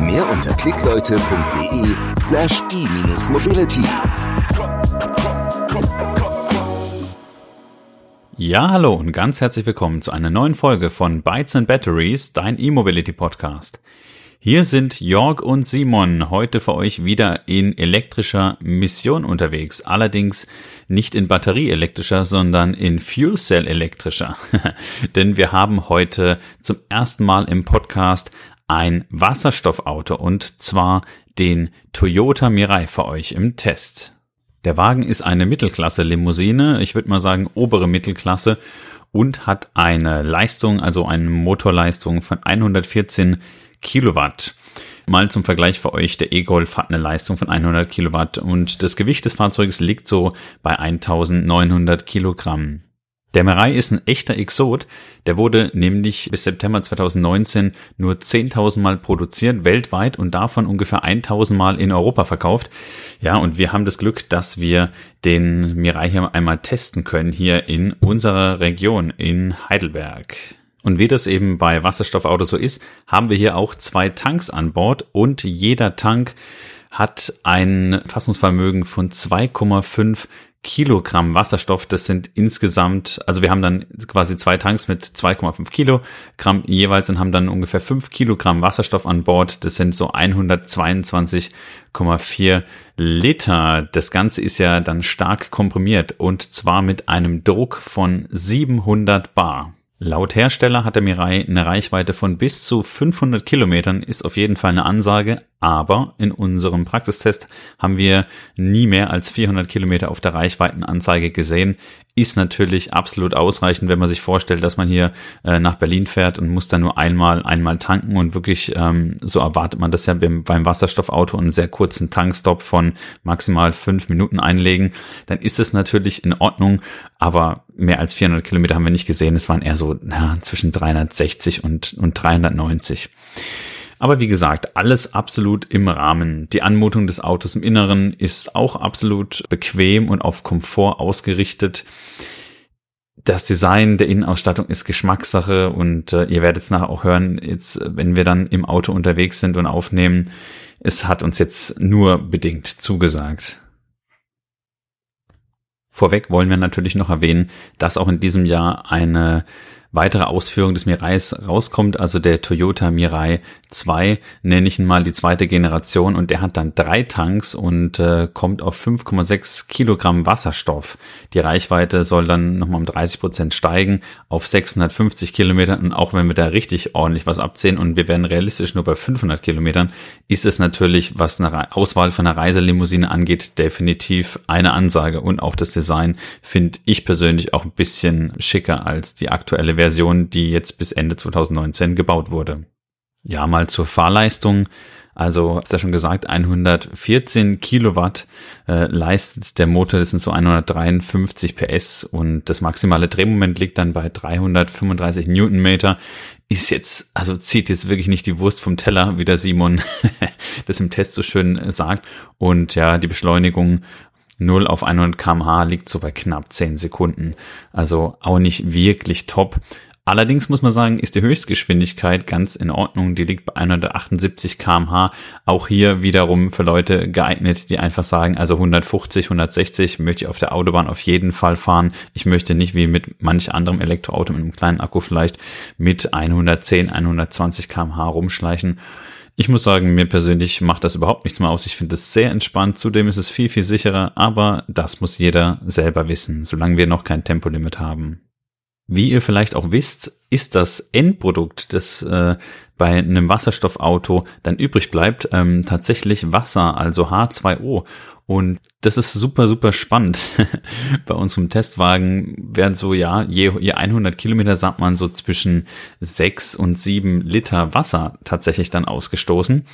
Mehr unter klickleute.de slash e-mobility. Ja, hallo und ganz herzlich willkommen zu einer neuen Folge von Bytes and Batteries, dein E-Mobility Podcast. Hier sind Jörg und Simon heute für euch wieder in elektrischer Mission unterwegs. Allerdings nicht in batterieelektrischer, sondern in Fuel Cell elektrischer. Denn wir haben heute zum ersten Mal im Podcast ein Wasserstoffauto und zwar den Toyota Mirai für euch im Test. Der Wagen ist eine Mittelklasse-Limousine, ich würde mal sagen obere Mittelklasse und hat eine Leistung, also eine Motorleistung von 114 Kilowatt. Mal zum Vergleich für euch, der E-Golf hat eine Leistung von 100 Kilowatt und das Gewicht des Fahrzeugs liegt so bei 1900 Kilogramm. Der Mirai ist ein echter Exot. Der wurde nämlich bis September 2019 nur 10.000 Mal produziert weltweit und davon ungefähr 1.000 Mal in Europa verkauft. Ja, und wir haben das Glück, dass wir den Mirai hier einmal testen können hier in unserer Region in Heidelberg. Und wie das eben bei Wasserstoffautos so ist, haben wir hier auch zwei Tanks an Bord und jeder Tank hat ein Fassungsvermögen von 2,5 Kilogramm Wasserstoff. Das sind insgesamt, also wir haben dann quasi zwei Tanks mit 2,5 Kilogramm jeweils und haben dann ungefähr 5 Kilogramm Wasserstoff an Bord. Das sind so 122,4 Liter. Das Ganze ist ja dann stark komprimiert und zwar mit einem Druck von 700 Bar. Laut Hersteller hat der Mirai eine Reichweite von bis zu 500 Kilometern, ist auf jeden Fall eine Ansage, aber in unserem Praxistest haben wir nie mehr als 400 Kilometer auf der Reichweitenanzeige gesehen. Ist natürlich absolut ausreichend, wenn man sich vorstellt, dass man hier äh, nach Berlin fährt und muss dann nur einmal einmal tanken und wirklich ähm, so erwartet man das ja beim, beim Wasserstoffauto einen sehr kurzen Tankstopp von maximal fünf Minuten einlegen. Dann ist es natürlich in Ordnung, aber mehr als 400 Kilometer haben wir nicht gesehen. Es waren eher so na, zwischen 360 und, und 390. Aber wie gesagt, alles absolut im Rahmen. Die Anmutung des Autos im Inneren ist auch absolut bequem und auf Komfort ausgerichtet. Das Design der Innenausstattung ist Geschmackssache und äh, ihr werdet es nachher auch hören, jetzt, wenn wir dann im Auto unterwegs sind und aufnehmen. Es hat uns jetzt nur bedingt zugesagt. Vorweg wollen wir natürlich noch erwähnen, dass auch in diesem Jahr eine weitere Ausführung des Mirais rauskommt, also der Toyota Mirai 2, nenne ich ihn mal die zweite Generation. Und der hat dann drei Tanks und äh, kommt auf 5,6 Kilogramm Wasserstoff. Die Reichweite soll dann nochmal um 30 Prozent steigen auf 650 Kilometern. Und auch wenn wir da richtig ordentlich was abziehen und wir werden realistisch nur bei 500 Kilometern, ist es natürlich, was eine Auswahl von einer Reiselimousine angeht, definitiv eine Ansage. Und auch das Design finde ich persönlich auch ein bisschen schicker als die aktuelle Version die jetzt bis Ende 2019 gebaut wurde. Ja, mal zur Fahrleistung. Also, hab's ja schon gesagt, 114 Kilowatt äh, leistet der Motor, das sind so 153 PS und das maximale Drehmoment liegt dann bei 335 Newtonmeter. Ist jetzt, also zieht jetzt wirklich nicht die Wurst vom Teller, wie der Simon das im Test so schön sagt. Und ja, die Beschleunigung 0 auf 100 kmh liegt so bei knapp 10 Sekunden. Also auch nicht wirklich top. Allerdings muss man sagen, ist die Höchstgeschwindigkeit ganz in Ordnung. Die liegt bei 178 kmh. Auch hier wiederum für Leute geeignet, die einfach sagen, also 150, 160 möchte ich auf der Autobahn auf jeden Fall fahren. Ich möchte nicht wie mit manch anderem Elektroauto mit einem kleinen Akku vielleicht mit 110, 120 kmh rumschleichen. Ich muss sagen, mir persönlich macht das überhaupt nichts mehr aus. Ich finde es sehr entspannt. Zudem ist es viel, viel sicherer. Aber das muss jeder selber wissen, solange wir noch kein Tempolimit haben. Wie ihr vielleicht auch wisst, ist das Endprodukt des äh, bei einem Wasserstoffauto dann übrig bleibt, ähm, tatsächlich Wasser, also H2O. Und das ist super, super spannend. Bei unserem Testwagen werden so, ja, je, je 100 Kilometer sagt man so zwischen 6 und 7 Liter Wasser tatsächlich dann ausgestoßen.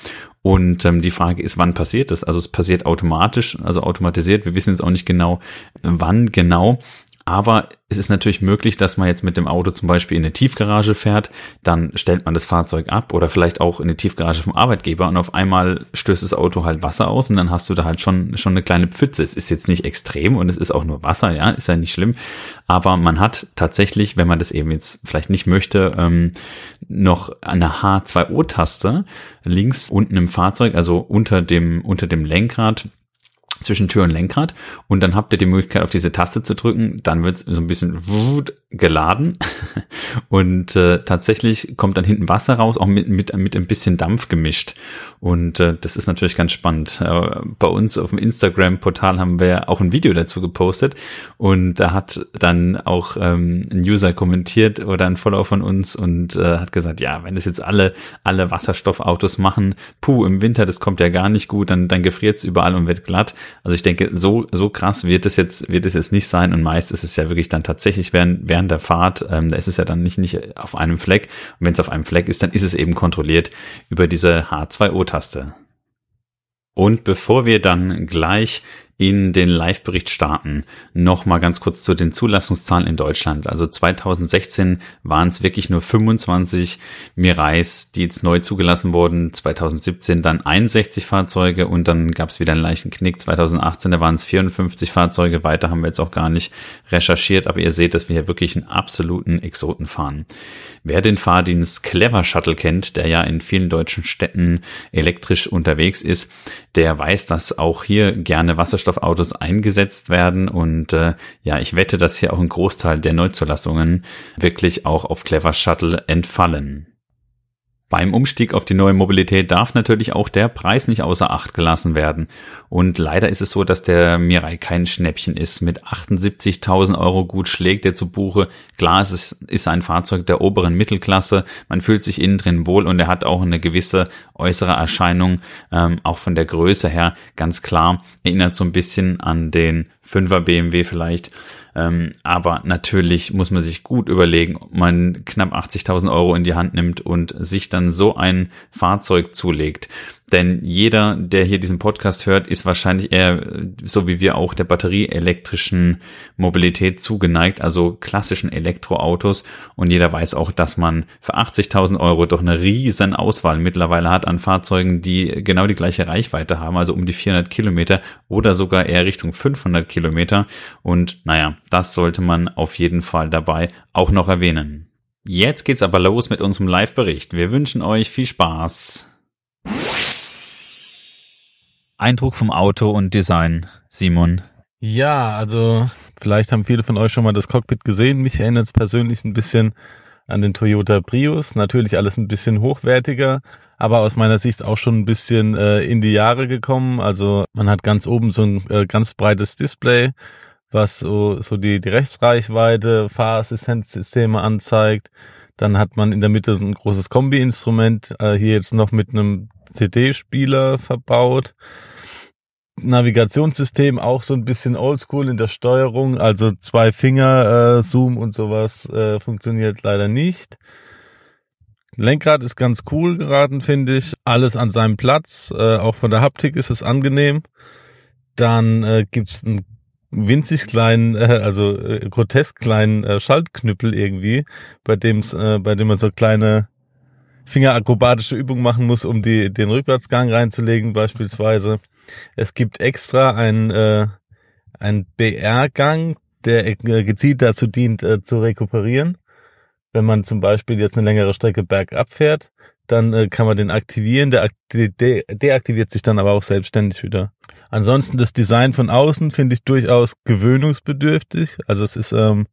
Und ähm, die Frage ist, wann passiert das? Also es passiert automatisch, also automatisiert. Wir wissen jetzt auch nicht genau, wann genau. Aber es ist natürlich möglich, dass man jetzt mit dem Auto zum Beispiel in eine Tiefgarage fährt, dann stellt man das Fahrzeug ab oder vielleicht auch in eine Tiefgarage vom Arbeitgeber und auf einmal stößt das Auto halt Wasser aus und dann hast du da halt schon, schon eine kleine Pfütze. Es ist jetzt nicht extrem und es ist auch nur Wasser, ja, ist ja nicht schlimm. Aber man hat tatsächlich, wenn man das eben jetzt vielleicht nicht möchte, ähm, noch eine H2O-Taste links unten im Fahrzeug, also unter dem, unter dem Lenkrad zwischen Tür und Lenkrad und dann habt ihr die Möglichkeit auf diese Taste zu drücken, dann wird es so ein bisschen geladen und äh, tatsächlich kommt dann hinten Wasser raus, auch mit, mit, mit ein bisschen Dampf gemischt und äh, das ist natürlich ganz spannend. Äh, bei uns auf dem Instagram-Portal haben wir auch ein Video dazu gepostet und da hat dann auch ähm, ein User kommentiert oder ein Follower von uns und äh, hat gesagt, ja, wenn das jetzt alle, alle Wasserstoffautos machen, puh, im Winter, das kommt ja gar nicht gut, dann, dann gefriert es überall und wird glatt. Also ich denke, so, so krass wird es jetzt, wird es jetzt nicht sein. Und meist ist es ja wirklich dann tatsächlich während, während der Fahrt, ähm, da ist es ja dann nicht, nicht auf einem Fleck. Und wenn es auf einem Fleck ist, dann ist es eben kontrolliert über diese H2O-Taste. Und bevor wir dann gleich in den Live-Bericht starten, noch mal ganz kurz zu den Zulassungszahlen in Deutschland. Also 2016 waren es wirklich nur 25 Mirais, die jetzt neu zugelassen wurden. 2017 dann 61 Fahrzeuge und dann gab es wieder einen leichten Knick. 2018 da waren es 54 Fahrzeuge. Weiter haben wir jetzt auch gar nicht recherchiert, aber ihr seht, dass wir hier wirklich einen absoluten Exoten fahren. Wer den Fahrdienst Clever Shuttle kennt, der ja in vielen deutschen Städten elektrisch unterwegs ist, der weiß, dass auch hier gerne Wasserstoffautos eingesetzt werden und äh, ja, ich wette, dass hier auch ein Großteil der Neuzulassungen wirklich auch auf Clever Shuttle entfallen. Beim Umstieg auf die neue Mobilität darf natürlich auch der Preis nicht außer Acht gelassen werden. Und leider ist es so, dass der Mirai kein Schnäppchen ist. Mit 78.000 Euro gut schlägt er zu Buche. Klar, es ist, ein Fahrzeug der oberen Mittelklasse. Man fühlt sich innen drin wohl und er hat auch eine gewisse äußere Erscheinung, ähm, auch von der Größe her ganz klar. Erinnert so ein bisschen an den 5er BMW vielleicht. Ähm, aber natürlich muss man sich gut überlegen, ob man knapp 80.000 Euro in die Hand nimmt und sich dann so ein Fahrzeug zulegt. Denn jeder, der hier diesen Podcast hört, ist wahrscheinlich eher, so wie wir auch, der batterieelektrischen Mobilität zugeneigt, also klassischen Elektroautos. Und jeder weiß auch, dass man für 80.000 Euro doch eine riesen Auswahl mittlerweile hat an Fahrzeugen, die genau die gleiche Reichweite haben, also um die 400 Kilometer oder sogar eher Richtung 500 Kilometer. Und naja, das sollte man auf jeden Fall dabei auch noch erwähnen. Jetzt geht's aber los mit unserem Live-Bericht. Wir wünschen euch viel Spaß. Eindruck vom Auto und Design, Simon? Ja, also vielleicht haben viele von euch schon mal das Cockpit gesehen. Mich erinnert es persönlich ein bisschen an den Toyota Prius. Natürlich alles ein bisschen hochwertiger, aber aus meiner Sicht auch schon ein bisschen äh, in die Jahre gekommen. Also man hat ganz oben so ein äh, ganz breites Display, was so, so die, die Rechtsreichweite, Fahrassistenzsysteme anzeigt. Dann hat man in der Mitte so ein großes Kombi-Instrument, äh, hier jetzt noch mit einem CD-Spieler verbaut. Navigationssystem auch so ein bisschen oldschool in der Steuerung, also zwei Finger äh, Zoom und sowas äh, funktioniert leider nicht. Lenkrad ist ganz cool geraten, finde ich. Alles an seinem Platz. Äh, auch von der Haptik ist es angenehm. Dann äh, gibt's einen winzig kleinen, äh, also äh, grotesk kleinen äh, Schaltknüppel irgendwie, bei dem äh, bei dem man so kleine fingerakrobatische Übungen machen muss, um die, den Rückwärtsgang reinzulegen beispielsweise. Es gibt extra ein, äh, ein BR-Gang, der äh, gezielt dazu dient, äh, zu rekuperieren. Wenn man zum Beispiel jetzt eine längere Strecke bergab fährt, dann äh, kann man den aktivieren, der de deaktiviert sich dann aber auch selbstständig wieder. Ansonsten das Design von außen finde ich durchaus gewöhnungsbedürftig. Also es ist ähm,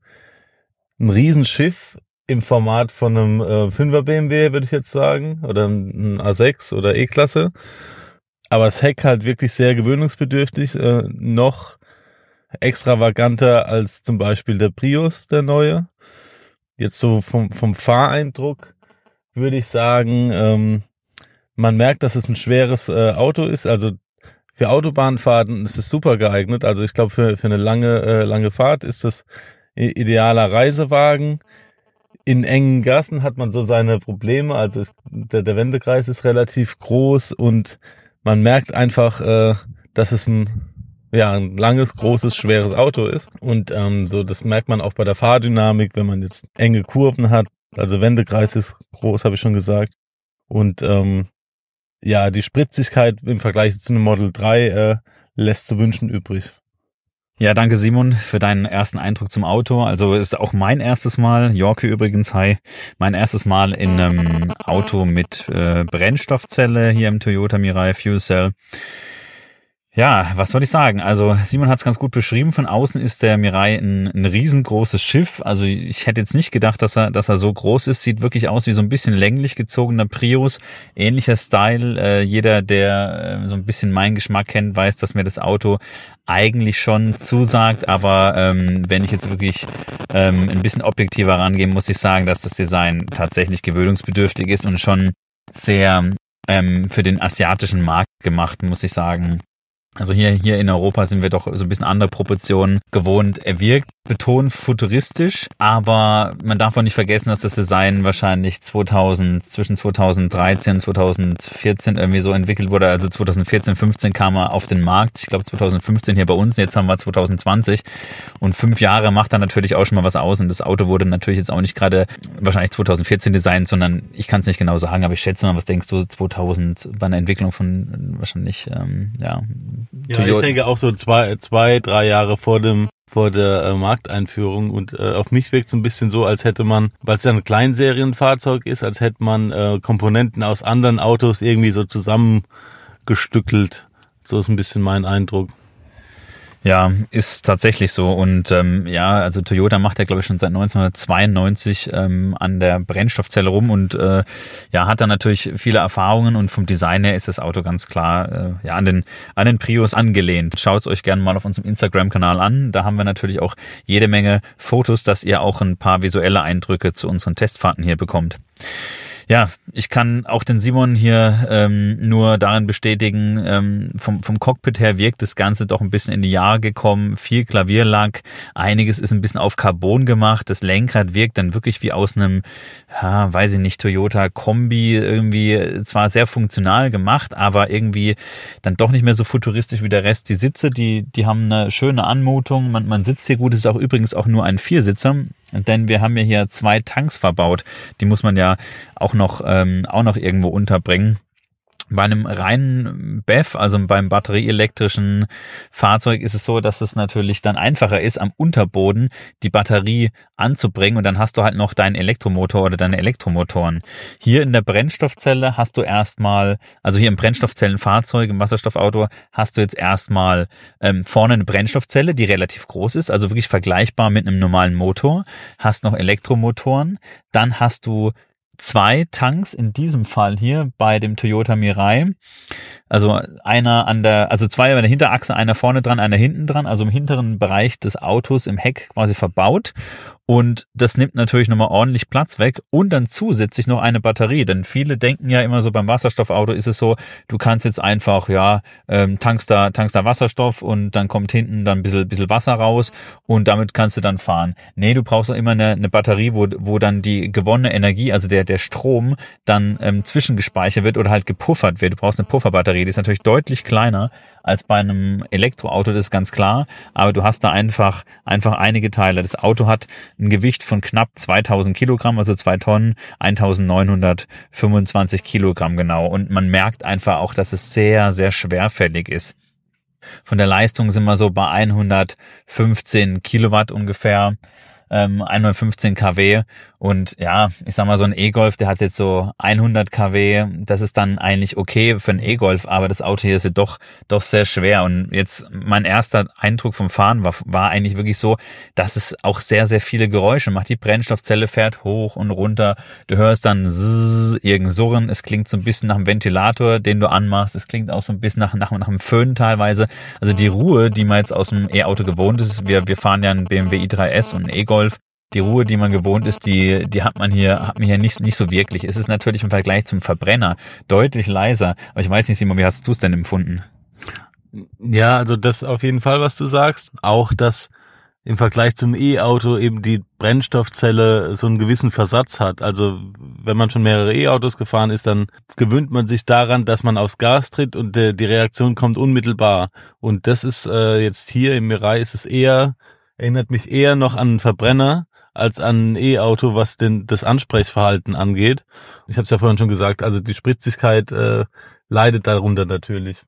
ein Riesenschiff im Format von einem äh, 5er BMW, würde ich jetzt sagen, oder ein A6 oder E-Klasse. Aber das Heck halt wirklich sehr gewöhnungsbedürftig, äh, noch extravaganter als zum Beispiel der Prius, der neue. Jetzt so vom, vom Fahreindruck würde ich sagen, ähm, man merkt, dass es ein schweres äh, Auto ist. Also für Autobahnfahrten ist es super geeignet. Also ich glaube, für, für eine lange, äh, lange Fahrt ist es idealer Reisewagen. In engen Gassen hat man so seine Probleme. Also es, der, der Wendekreis ist relativ groß und man merkt einfach, äh, dass es ein ja ein langes, großes, schweres Auto ist. Und ähm, so das merkt man auch bei der Fahrdynamik, wenn man jetzt enge Kurven hat. Also Wendekreis ist groß, habe ich schon gesagt. Und ähm, ja, die Spritzigkeit im Vergleich zu einem Model 3 äh, lässt zu wünschen übrig. Ja, danke Simon für deinen ersten Eindruck zum Auto. Also ist auch mein erstes Mal, Jorke übrigens, hi, mein erstes Mal in einem Auto mit äh, Brennstoffzelle hier im Toyota Mirai Fuel Cell. Ja, was soll ich sagen? Also Simon hat es ganz gut beschrieben. Von außen ist der Mirai ein, ein riesengroßes Schiff. Also ich hätte jetzt nicht gedacht, dass er, dass er so groß ist. Sieht wirklich aus wie so ein bisschen länglich gezogener Prius. Ähnlicher Style. Äh, jeder, der äh, so ein bisschen meinen Geschmack kennt, weiß, dass mir das Auto eigentlich schon zusagt. Aber ähm, wenn ich jetzt wirklich ähm, ein bisschen objektiver rangehen, muss ich sagen, dass das Design tatsächlich gewöhnungsbedürftig ist und schon sehr ähm, für den asiatischen Markt gemacht, muss ich sagen. Also hier, hier in Europa sind wir doch so ein bisschen andere Proportionen gewohnt. Er wirkt betont futuristisch, aber man darf auch nicht vergessen, dass das Design wahrscheinlich 2000, zwischen 2013 und 2014 irgendwie so entwickelt wurde. Also 2014, 15 kam er auf den Markt. Ich glaube 2015 hier bei uns. Jetzt haben wir 2020 und fünf Jahre macht er natürlich auch schon mal was aus. Und das Auto wurde natürlich jetzt auch nicht gerade wahrscheinlich 2014 designt, sondern ich kann es nicht genau sagen, aber ich schätze mal, was denkst du 2000 bei einer Entwicklung von wahrscheinlich ähm, ja ja, ich denke auch so zwei, zwei, drei Jahre vor dem vor der äh, Markteinführung und äh, auf mich wirkt es ein bisschen so, als hätte man, weil es ja ein Kleinserienfahrzeug ist, als hätte man äh, Komponenten aus anderen Autos irgendwie so zusammengestückelt. So ist ein bisschen mein Eindruck. Ja, ist tatsächlich so. Und ähm, ja, also Toyota macht ja, glaube ich, schon seit 1992 ähm, an der Brennstoffzelle rum und äh, ja, hat da natürlich viele Erfahrungen und vom Design her ist das Auto ganz klar äh, ja an den an den Prius angelehnt. Schaut es euch gerne mal auf unserem Instagram-Kanal an. Da haben wir natürlich auch jede Menge Fotos, dass ihr auch ein paar visuelle Eindrücke zu unseren Testfahrten hier bekommt. Ja, ich kann auch den Simon hier ähm, nur darin bestätigen, ähm, vom, vom Cockpit her wirkt das Ganze doch ein bisschen in die Jahre gekommen, viel Klavierlack, einiges ist ein bisschen auf Carbon gemacht, das Lenkrad wirkt dann wirklich wie aus einem, ja, weiß ich nicht, Toyota Kombi, irgendwie. Zwar sehr funktional gemacht, aber irgendwie dann doch nicht mehr so futuristisch wie der Rest. Die Sitze, die, die haben eine schöne Anmutung, man, man sitzt hier gut, es ist auch übrigens auch nur ein Viersitzer, denn wir haben ja hier zwei Tanks verbaut. Die muss man ja auch noch, ähm, auch noch irgendwo unterbringen. Bei einem reinen BEV, also beim batterieelektrischen Fahrzeug, ist es so, dass es natürlich dann einfacher ist, am Unterboden die Batterie anzubringen und dann hast du halt noch deinen Elektromotor oder deine Elektromotoren. Hier in der Brennstoffzelle hast du erstmal, also hier im Brennstoffzellenfahrzeug, im Wasserstoffauto, hast du jetzt erstmal ähm, vorne eine Brennstoffzelle, die relativ groß ist, also wirklich vergleichbar mit einem normalen Motor, hast noch Elektromotoren, dann hast du zwei Tanks in diesem Fall hier bei dem Toyota Mirai. Also einer an der, also zwei an der Hinterachse, einer vorne dran, einer hinten dran, also im hinteren Bereich des Autos im Heck quasi verbaut. Und das nimmt natürlich nochmal ordentlich Platz weg und dann zusätzlich noch eine Batterie. Denn viele denken ja immer so beim Wasserstoffauto ist es so, du kannst jetzt einfach, ja, ähm, tankst da, tankst da Wasserstoff und dann kommt hinten dann ein bisschen, bisschen Wasser raus und damit kannst du dann fahren. Nee, du brauchst auch immer eine, eine Batterie, wo, wo dann die gewonnene Energie, also der, der Strom dann ähm, zwischengespeichert wird oder halt gepuffert wird. Du brauchst eine Pufferbatterie, die ist natürlich deutlich kleiner als bei einem Elektroauto, das ist ganz klar. Aber du hast da einfach, einfach einige Teile. Das Auto hat ein Gewicht von knapp 2000 Kilogramm, also zwei Tonnen, 1925 Kilogramm genau. Und man merkt einfach auch, dass es sehr, sehr schwerfällig ist. Von der Leistung sind wir so bei 115 Kilowatt ungefähr ähm, 115 kW und ja, ich sag mal so ein E-Golf, der hat jetzt so 100 kW, das ist dann eigentlich okay für ein E-Golf, aber das Auto hier ist ja doch doch sehr schwer. Und jetzt mein erster Eindruck vom Fahren war, war eigentlich wirklich so, dass es auch sehr sehr viele Geräusche macht. Die Brennstoffzelle fährt hoch und runter, du hörst dann zzz, irgend Surren, es klingt so ein bisschen nach einem Ventilator, den du anmachst, es klingt auch so ein bisschen nach nach, nach einem Föhn teilweise. Also die Ruhe, die man jetzt aus dem E-Auto gewohnt ist, wir wir fahren ja ein BMW i3S und ein E-Golf die Ruhe, die man gewohnt ist, die, die hat man hier, hat man hier nicht, nicht so wirklich. Es ist natürlich im Vergleich zum Verbrenner deutlich leiser. Aber ich weiß nicht, Simon, wie hast du es denn empfunden? Ja, also das auf jeden Fall, was du sagst. Auch, dass im Vergleich zum E-Auto eben die Brennstoffzelle so einen gewissen Versatz hat. Also wenn man schon mehrere E-Autos gefahren ist, dann gewöhnt man sich daran, dass man aufs Gas tritt und die Reaktion kommt unmittelbar. Und das ist äh, jetzt hier im Mirai ist es eher, erinnert mich eher noch an einen Verbrenner als an ein E-Auto, was denn das Ansprechverhalten angeht. Ich habe es ja vorhin schon gesagt, also die Spritzigkeit äh, leidet darunter natürlich.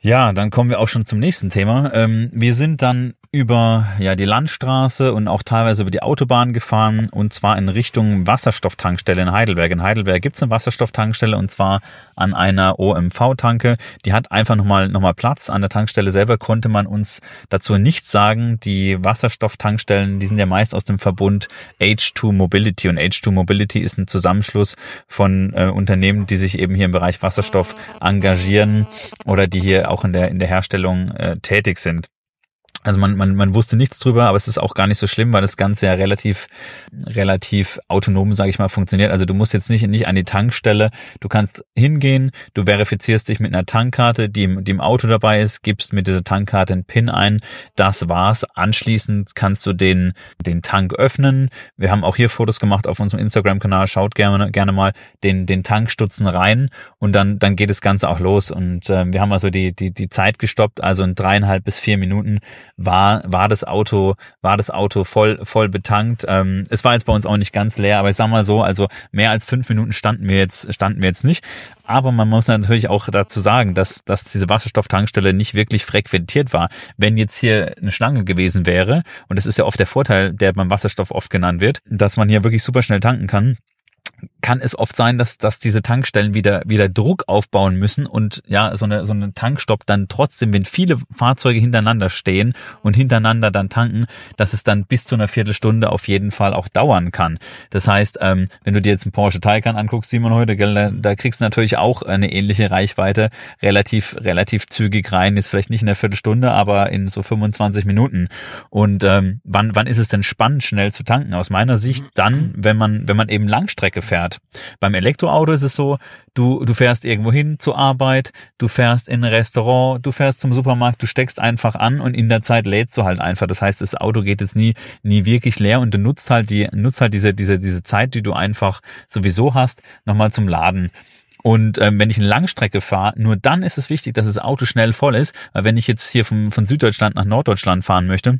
Ja, dann kommen wir auch schon zum nächsten Thema. Ähm, wir sind dann über ja die Landstraße und auch teilweise über die Autobahn gefahren und zwar in Richtung Wasserstofftankstelle in Heidelberg. In Heidelberg gibt's eine Wasserstofftankstelle und zwar an einer OMV-Tanke. Die hat einfach nochmal noch mal Platz. An der Tankstelle selber konnte man uns dazu nichts sagen. Die Wasserstofftankstellen, die sind ja meist aus dem Verbund H2 Mobility und H2 Mobility ist ein Zusammenschluss von äh, Unternehmen, die sich eben hier im Bereich Wasserstoff engagieren oder die hier auch in der in der Herstellung äh, tätig sind. Also man, man, man wusste nichts drüber, aber es ist auch gar nicht so schlimm, weil das Ganze ja relativ, relativ autonom, sage ich mal, funktioniert. Also du musst jetzt nicht, nicht an die Tankstelle, du kannst hingehen, du verifizierst dich mit einer Tankkarte, die, die im Auto dabei ist, gibst mit dieser Tankkarte einen PIN ein, das war's. Anschließend kannst du den, den Tank öffnen. Wir haben auch hier Fotos gemacht auf unserem Instagram-Kanal, schaut gerne, gerne mal den, den Tankstutzen rein und dann, dann geht das Ganze auch los. Und äh, wir haben also die, die, die Zeit gestoppt, also in dreieinhalb bis vier Minuten war, war das Auto, war das Auto voll, voll betankt. Ähm, es war jetzt bei uns auch nicht ganz leer, aber ich sag mal so, also mehr als fünf Minuten standen wir jetzt, standen wir jetzt nicht. Aber man muss natürlich auch dazu sagen, dass, dass diese Wasserstofftankstelle nicht wirklich frequentiert war. Wenn jetzt hier eine Schlange gewesen wäre, und das ist ja oft der Vorteil, der beim Wasserstoff oft genannt wird, dass man hier wirklich super schnell tanken kann, kann es oft sein, dass, dass diese Tankstellen wieder, wieder Druck aufbauen müssen und ja, so eine, so eine Tankstopp dann trotzdem, wenn viele Fahrzeuge hintereinander stehen und hintereinander dann tanken, dass es dann bis zu einer Viertelstunde auf jeden Fall auch dauern kann. Das heißt, ähm, wenn du dir jetzt einen Porsche Taycan anguckst, Simon heute, gell, da, da kriegst du natürlich auch eine ähnliche Reichweite relativ, relativ zügig rein. Ist vielleicht nicht in der Viertelstunde, aber in so 25 Minuten. Und ähm, wann, wann ist es denn spannend, schnell zu tanken? Aus meiner Sicht dann, wenn man, wenn man eben Langstrecke fährt fährt. Beim Elektroauto ist es so, du, du fährst irgendwo hin zur Arbeit, du fährst in ein Restaurant, du fährst zum Supermarkt, du steckst einfach an und in der Zeit lädst du halt einfach. Das heißt, das Auto geht jetzt nie, nie wirklich leer und du nutzt halt die, nutzt halt diese, diese, diese Zeit, die du einfach sowieso hast, nochmal zum Laden. Und ähm, wenn ich eine Langstrecke fahre, nur dann ist es wichtig, dass das Auto schnell voll ist. Weil wenn ich jetzt hier vom, von Süddeutschland nach Norddeutschland fahren möchte,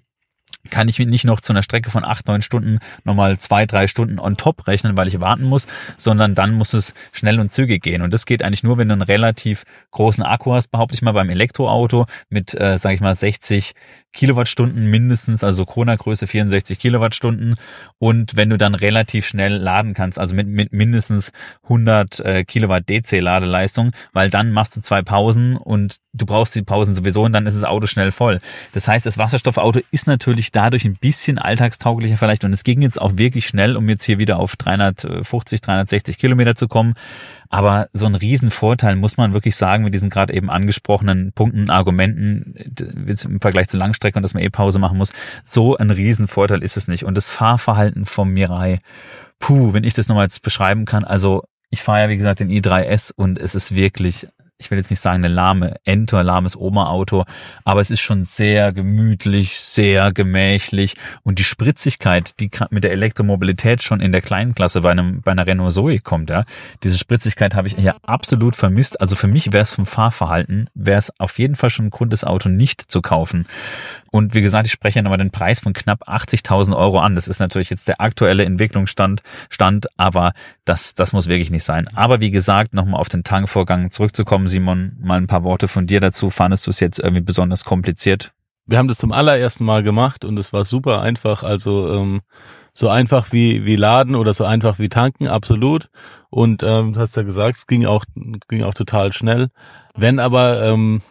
kann ich nicht noch zu einer Strecke von acht, neun Stunden nochmal zwei, drei Stunden on top rechnen, weil ich warten muss, sondern dann muss es schnell und zügig gehen. Und das geht eigentlich nur, wenn du einen relativ großen Akku hast, behaupte ich mal beim Elektroauto mit, äh, sage ich mal, 60 Kilowattstunden mindestens, also Kona-Größe 64 Kilowattstunden. Und wenn du dann relativ schnell laden kannst, also mit, mit mindestens 100 äh, Kilowatt DC-Ladeleistung, weil dann machst du zwei Pausen und du brauchst die Pausen sowieso und dann ist das Auto schnell voll. Das heißt, das Wasserstoffauto ist natürlich dadurch ein bisschen alltagstauglicher vielleicht und es ging jetzt auch wirklich schnell, um jetzt hier wieder auf 350, 360 Kilometer zu kommen. Aber so ein Riesenvorteil muss man wirklich sagen mit diesen gerade eben angesprochenen Punkten, Argumenten im Vergleich zu Langstrecke und dass man eh Pause machen muss. So ein Riesenvorteil ist es nicht. Und das Fahrverhalten vom Mirai, puh, wenn ich das nochmal jetzt beschreiben kann, also ich fahre ja wie gesagt den i3S und es ist wirklich ich will jetzt nicht sagen eine lahme Ente, lahmes Oma-Auto, aber es ist schon sehr gemütlich, sehr gemächlich und die Spritzigkeit, die mit der Elektromobilität schon in der kleinen Klasse bei einem bei einer Renault Zoe kommt, ja, diese Spritzigkeit habe ich hier absolut vermisst. Also für mich wäre es vom Fahrverhalten, wäre es auf jeden Fall schon ein Grund, das Auto nicht zu kaufen. Und wie gesagt, ich spreche ja nochmal den Preis von knapp 80.000 Euro an. Das ist natürlich jetzt der aktuelle Entwicklungsstand, Stand, aber das, das muss wirklich nicht sein. Aber wie gesagt, nochmal auf den Tankvorgang zurückzukommen, Simon, mal ein paar Worte von dir dazu. Fandest du es jetzt irgendwie besonders kompliziert? Wir haben das zum allerersten Mal gemacht und es war super einfach. Also ähm, so einfach wie wie Laden oder so einfach wie tanken, absolut. Und ähm, du hast ja gesagt, es ging auch ging auch total schnell. Wenn aber ähm,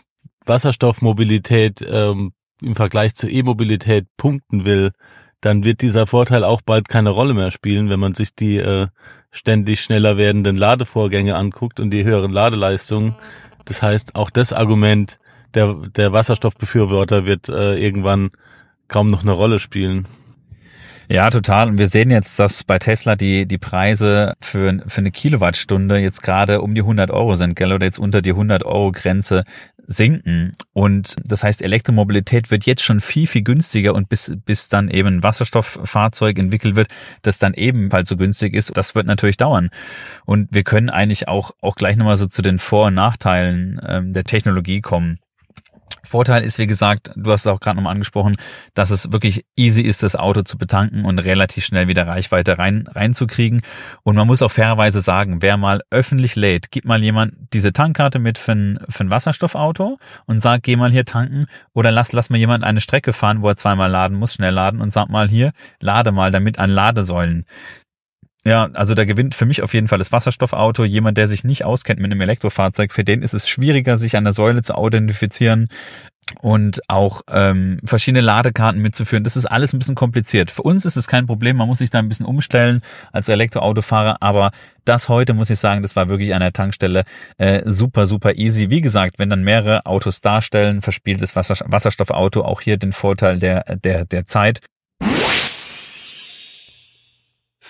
Wasserstoffmobilität ähm, im Vergleich zur E-Mobilität punkten will, dann wird dieser Vorteil auch bald keine Rolle mehr spielen, wenn man sich die äh, ständig schneller werdenden Ladevorgänge anguckt und die höheren Ladeleistungen. Das heißt, auch das Argument der, der Wasserstoffbefürworter wird äh, irgendwann kaum noch eine Rolle spielen. Ja, total. Und wir sehen jetzt, dass bei Tesla die, die Preise für, für eine Kilowattstunde jetzt gerade um die 100 Euro sind, gell? Oder jetzt unter die 100 Euro Grenze sinken. Und das heißt, Elektromobilität wird jetzt schon viel, viel günstiger und bis, bis dann eben ein Wasserstofffahrzeug entwickelt wird, das dann ebenfalls so günstig ist, das wird natürlich dauern. Und wir können eigentlich auch, auch gleich nochmal so zu den Vor- und Nachteilen ähm, der Technologie kommen. Vorteil ist, wie gesagt, du hast es auch gerade nochmal angesprochen, dass es wirklich easy ist, das Auto zu betanken und relativ schnell wieder Reichweite rein, reinzukriegen. Und man muss auch fairerweise sagen, wer mal öffentlich lädt, gib mal jemand diese Tankkarte mit für ein, für ein Wasserstoffauto und sag, geh mal hier tanken oder lass, lass mal jemand eine Strecke fahren, wo er zweimal laden muss, schnell laden und sag mal hier, lade mal damit an Ladesäulen. Ja, also da gewinnt für mich auf jeden Fall das Wasserstoffauto. Jemand, der sich nicht auskennt mit einem Elektrofahrzeug, für den ist es schwieriger, sich an der Säule zu identifizieren und auch ähm, verschiedene Ladekarten mitzuführen. Das ist alles ein bisschen kompliziert. Für uns ist es kein Problem, man muss sich da ein bisschen umstellen als Elektroautofahrer, aber das heute, muss ich sagen, das war wirklich an der Tankstelle äh, super, super easy. Wie gesagt, wenn dann mehrere Autos darstellen, verspielt das Wasserstoffauto auch hier den Vorteil der, der, der Zeit.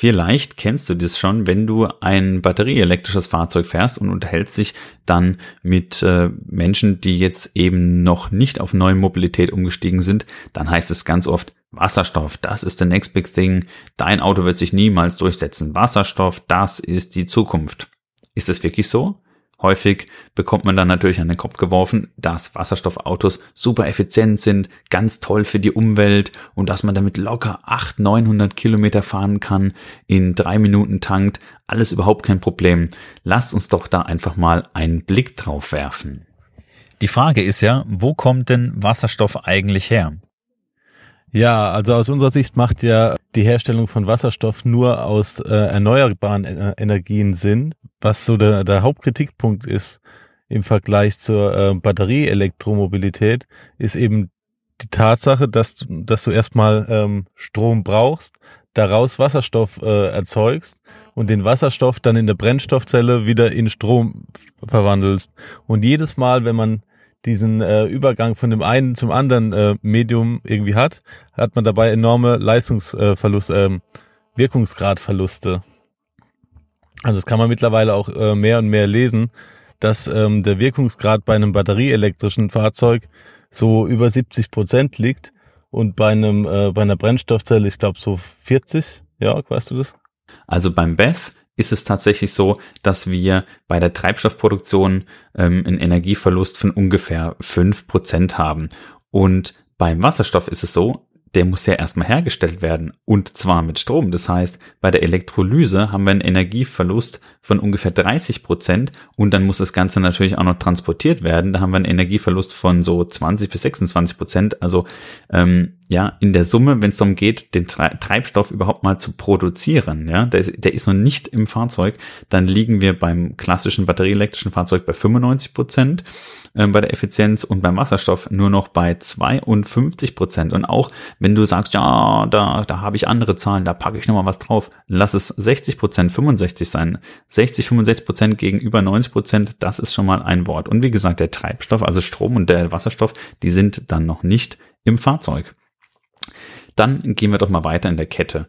Vielleicht kennst du das schon, wenn du ein batterieelektrisches Fahrzeug fährst und unterhältst dich dann mit äh, Menschen, die jetzt eben noch nicht auf neue Mobilität umgestiegen sind, dann heißt es ganz oft Wasserstoff, das ist the next big thing. Dein Auto wird sich niemals durchsetzen. Wasserstoff, das ist die Zukunft. Ist das wirklich so? Häufig bekommt man dann natürlich an den Kopf geworfen, dass Wasserstoffautos super effizient sind, ganz toll für die Umwelt und dass man damit locker 800, 900 Kilometer fahren kann, in drei Minuten tankt, alles überhaupt kein Problem. Lasst uns doch da einfach mal einen Blick drauf werfen. Die Frage ist ja, wo kommt denn Wasserstoff eigentlich her? Ja, also aus unserer Sicht macht ja die Herstellung von Wasserstoff nur aus äh, erneuerbaren äh, Energien Sinn. Was so der, der Hauptkritikpunkt ist im Vergleich zur äh, Batterieelektromobilität, ist eben die Tatsache, dass, dass du erstmal ähm, Strom brauchst, daraus Wasserstoff äh, erzeugst und den Wasserstoff dann in der Brennstoffzelle wieder in Strom verwandelst. Und jedes Mal, wenn man diesen äh, Übergang von dem einen zum anderen äh, Medium irgendwie hat, hat man dabei enorme Leistungsverluste, äh, ähm, Wirkungsgradverluste. Also das kann man mittlerweile auch äh, mehr und mehr lesen, dass ähm, der Wirkungsgrad bei einem batterieelektrischen Fahrzeug so über 70 Prozent liegt und bei einem äh, bei einer Brennstoffzelle, ich glaube so 40. Ja, weißt du das? Also beim BEF ist es tatsächlich so, dass wir bei der Treibstoffproduktion ähm, einen Energieverlust von ungefähr fünf Prozent haben. Und beim Wasserstoff ist es so, der muss ja erstmal hergestellt werden und zwar mit Strom. Das heißt, bei der Elektrolyse haben wir einen Energieverlust von ungefähr 30 Prozent und dann muss das Ganze natürlich auch noch transportiert werden. Da haben wir einen Energieverlust von so 20 bis 26 Prozent. Also ähm, ja, in der Summe, wenn es darum geht, den Treibstoff überhaupt mal zu produzieren, ja, der, der ist noch nicht im Fahrzeug, dann liegen wir beim klassischen batterieelektrischen Fahrzeug bei 95 Prozent bei der Effizienz und beim Wasserstoff nur noch bei 52 Prozent. Und auch wenn du sagst, ja, da, da habe ich andere Zahlen, da packe ich nochmal was drauf, lass es 60 Prozent, 65 sein. 60, 65 Prozent gegenüber 90 Prozent, das ist schon mal ein Wort. Und wie gesagt, der Treibstoff, also Strom und der Wasserstoff, die sind dann noch nicht im Fahrzeug. Dann gehen wir doch mal weiter in der Kette.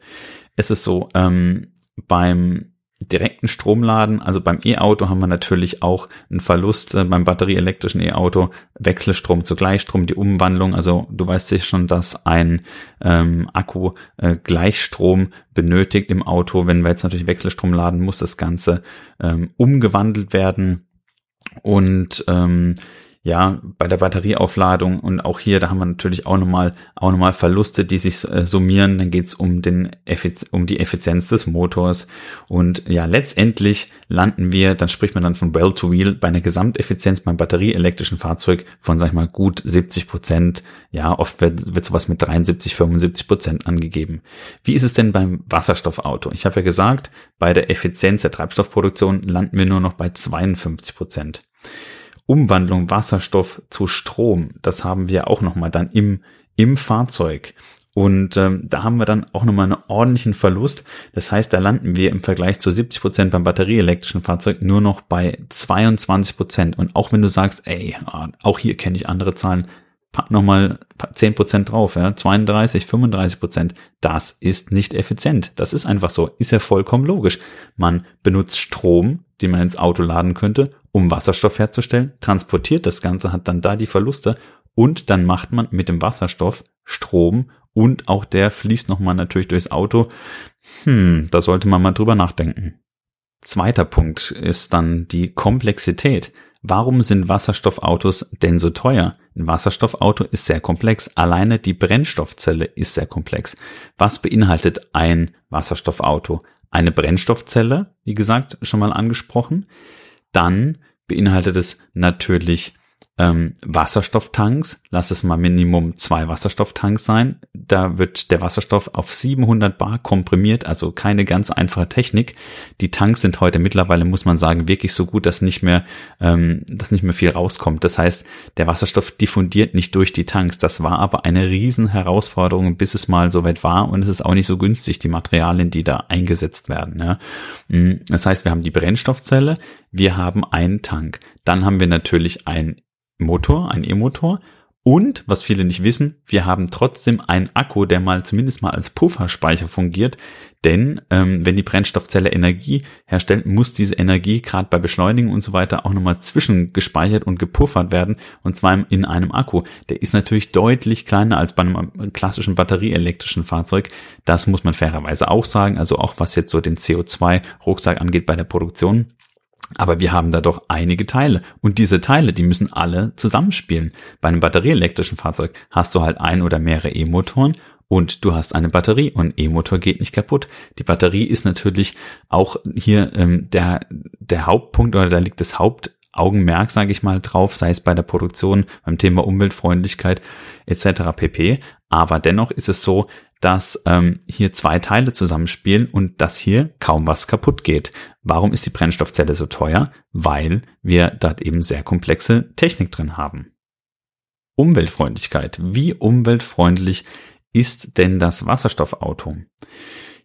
Es ist so, ähm, beim direkten Stromladen, also beim E-Auto haben wir natürlich auch einen Verlust äh, beim batterieelektrischen E-Auto, Wechselstrom zu Gleichstrom, die Umwandlung, also du weißt sicher schon, dass ein ähm, Akku äh, Gleichstrom benötigt im Auto. Wenn wir jetzt natürlich Wechselstrom laden, muss das Ganze ähm, umgewandelt werden. Und ähm, ja, bei der Batterieaufladung und auch hier, da haben wir natürlich auch nochmal, auch nochmal Verluste, die sich äh, summieren. Dann geht's um den, um die Effizienz des Motors. Und ja, letztendlich landen wir, dann spricht man dann von Well to Wheel bei einer Gesamteffizienz beim batterieelektrischen Fahrzeug von, sag ich mal, gut 70 Prozent. Ja, oft wird, wird sowas mit 73, 75 Prozent angegeben. Wie ist es denn beim Wasserstoffauto? Ich habe ja gesagt, bei der Effizienz der Treibstoffproduktion landen wir nur noch bei 52 Prozent. Umwandlung Wasserstoff zu Strom, das haben wir auch nochmal dann im, im Fahrzeug. Und ähm, da haben wir dann auch nochmal einen ordentlichen Verlust. Das heißt, da landen wir im Vergleich zu 70 Prozent beim batterieelektrischen Fahrzeug nur noch bei 22 Prozent. Und auch wenn du sagst, ey, auch hier kenne ich andere Zahlen, pack nochmal 10% drauf, ja, 32, 35%. Das ist nicht effizient. Das ist einfach so. Ist ja vollkommen logisch. Man benutzt Strom, den man ins Auto laden könnte, um Wasserstoff herzustellen, transportiert das Ganze, hat dann da die Verluste und dann macht man mit dem Wasserstoff Strom und auch der fließt nochmal natürlich durchs Auto. Hm, da sollte man mal drüber nachdenken. Zweiter Punkt ist dann die Komplexität. Warum sind Wasserstoffautos denn so teuer? Ein Wasserstoffauto ist sehr komplex. Alleine die Brennstoffzelle ist sehr komplex. Was beinhaltet ein Wasserstoffauto? Eine Brennstoffzelle, wie gesagt, schon mal angesprochen. Dann beinhaltet es natürlich ähm, Wasserstofftanks, lass es mal Minimum zwei Wasserstofftanks sein. Da wird der Wasserstoff auf 700 Bar komprimiert, also keine ganz einfache Technik. Die Tanks sind heute mittlerweile, muss man sagen, wirklich so gut, dass nicht mehr, ähm, dass nicht mehr viel rauskommt. Das heißt, der Wasserstoff diffundiert nicht durch die Tanks. Das war aber eine riesen Herausforderung, bis es mal soweit war. Und es ist auch nicht so günstig, die Materialien, die da eingesetzt werden. Ja. Mm, das heißt, wir haben die Brennstoffzelle, wir haben einen Tank. Dann haben wir natürlich ein Motor, ein E-Motor. Und, was viele nicht wissen, wir haben trotzdem einen Akku, der mal zumindest mal als Pufferspeicher fungiert. Denn ähm, wenn die Brennstoffzelle Energie herstellt, muss diese Energie gerade bei Beschleunigung und so weiter auch nochmal zwischengespeichert und gepuffert werden. Und zwar in einem Akku. Der ist natürlich deutlich kleiner als bei einem klassischen batterieelektrischen Fahrzeug. Das muss man fairerweise auch sagen. Also auch was jetzt so den CO2-Rucksack angeht bei der Produktion. Aber wir haben da doch einige Teile. Und diese Teile, die müssen alle zusammenspielen. Bei einem batterieelektrischen Fahrzeug hast du halt ein oder mehrere E-Motoren und du hast eine Batterie und E-Motor geht nicht kaputt. Die Batterie ist natürlich auch hier ähm, der, der Hauptpunkt oder da liegt das Hauptaugenmerk, sage ich mal, drauf, sei es bei der Produktion, beim Thema Umweltfreundlichkeit etc. pp. Aber dennoch ist es so, dass ähm, hier zwei Teile zusammenspielen und dass hier kaum was kaputt geht. Warum ist die Brennstoffzelle so teuer? Weil wir dort eben sehr komplexe Technik drin haben. Umweltfreundlichkeit. Wie umweltfreundlich ist denn das Wasserstoffauto?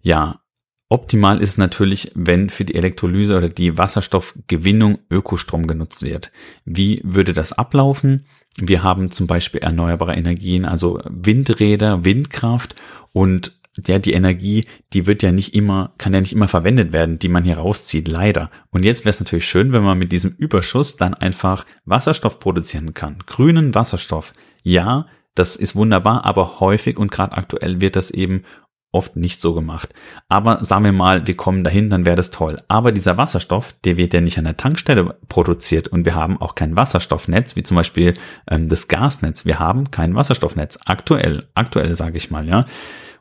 Ja, optimal ist es natürlich, wenn für die Elektrolyse oder die Wasserstoffgewinnung Ökostrom genutzt wird. Wie würde das ablaufen? Wir haben zum Beispiel erneuerbare Energien, also Windräder, Windkraft und ja, die Energie, die wird ja nicht immer, kann ja nicht immer verwendet werden, die man hier rauszieht, leider. Und jetzt wäre es natürlich schön, wenn man mit diesem Überschuss dann einfach Wasserstoff produzieren kann. Grünen Wasserstoff. Ja, das ist wunderbar, aber häufig und gerade aktuell wird das eben oft nicht so gemacht. Aber sagen wir mal, wir kommen dahin, dann wäre das toll. Aber dieser Wasserstoff, der wird ja nicht an der Tankstelle produziert und wir haben auch kein Wasserstoffnetz, wie zum Beispiel ähm, das Gasnetz. Wir haben kein Wasserstoffnetz. Aktuell, aktuell sage ich mal, ja.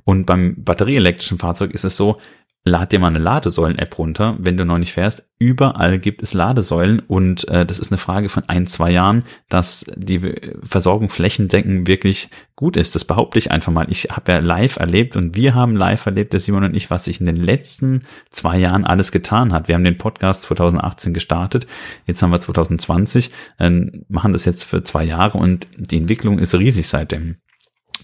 Und beim batterieelektrischen Fahrzeug ist es so, lad dir mal eine Ladesäulen-App runter, wenn du noch nicht fährst. Überall gibt es Ladesäulen und äh, das ist eine Frage von ein, zwei Jahren, dass die Versorgung flächendeckend wirklich gut ist. Das behaupte ich einfach mal. Ich habe ja live erlebt und wir haben live erlebt, der Simon und ich, was sich in den letzten zwei Jahren alles getan hat. Wir haben den Podcast 2018 gestartet, jetzt haben wir 2020, äh, machen das jetzt für zwei Jahre und die Entwicklung ist riesig seitdem.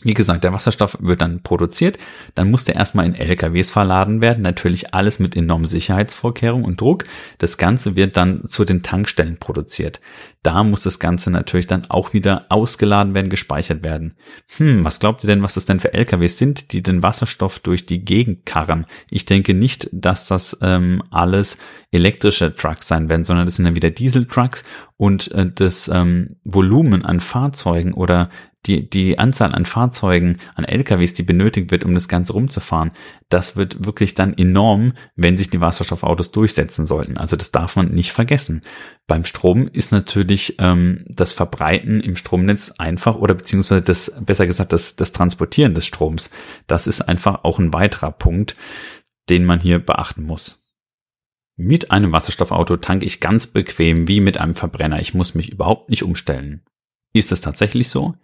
Wie gesagt, der Wasserstoff wird dann produziert, dann muss der erstmal in LKWs verladen werden, natürlich alles mit enormen Sicherheitsvorkehrungen und Druck. Das Ganze wird dann zu den Tankstellen produziert. Da muss das Ganze natürlich dann auch wieder ausgeladen werden, gespeichert werden. Hm, was glaubt ihr denn, was das denn für LKWs sind, die den Wasserstoff durch die Gegend karren? Ich denke nicht, dass das ähm, alles elektrische Trucks sein werden, sondern das sind dann wieder Dieseltrucks und äh, das ähm, Volumen an Fahrzeugen oder die, die Anzahl an Fahrzeugen, an LKWs, die benötigt wird, um das Ganze rumzufahren, das wird wirklich dann enorm, wenn sich die Wasserstoffautos durchsetzen sollten. Also das darf man nicht vergessen. Beim Strom ist natürlich ähm, das Verbreiten im Stromnetz einfach oder beziehungsweise das, besser gesagt, das, das Transportieren des Stroms. Das ist einfach auch ein weiterer Punkt, den man hier beachten muss. Mit einem Wasserstoffauto tanke ich ganz bequem wie mit einem Verbrenner. Ich muss mich überhaupt nicht umstellen. Ist es tatsächlich so?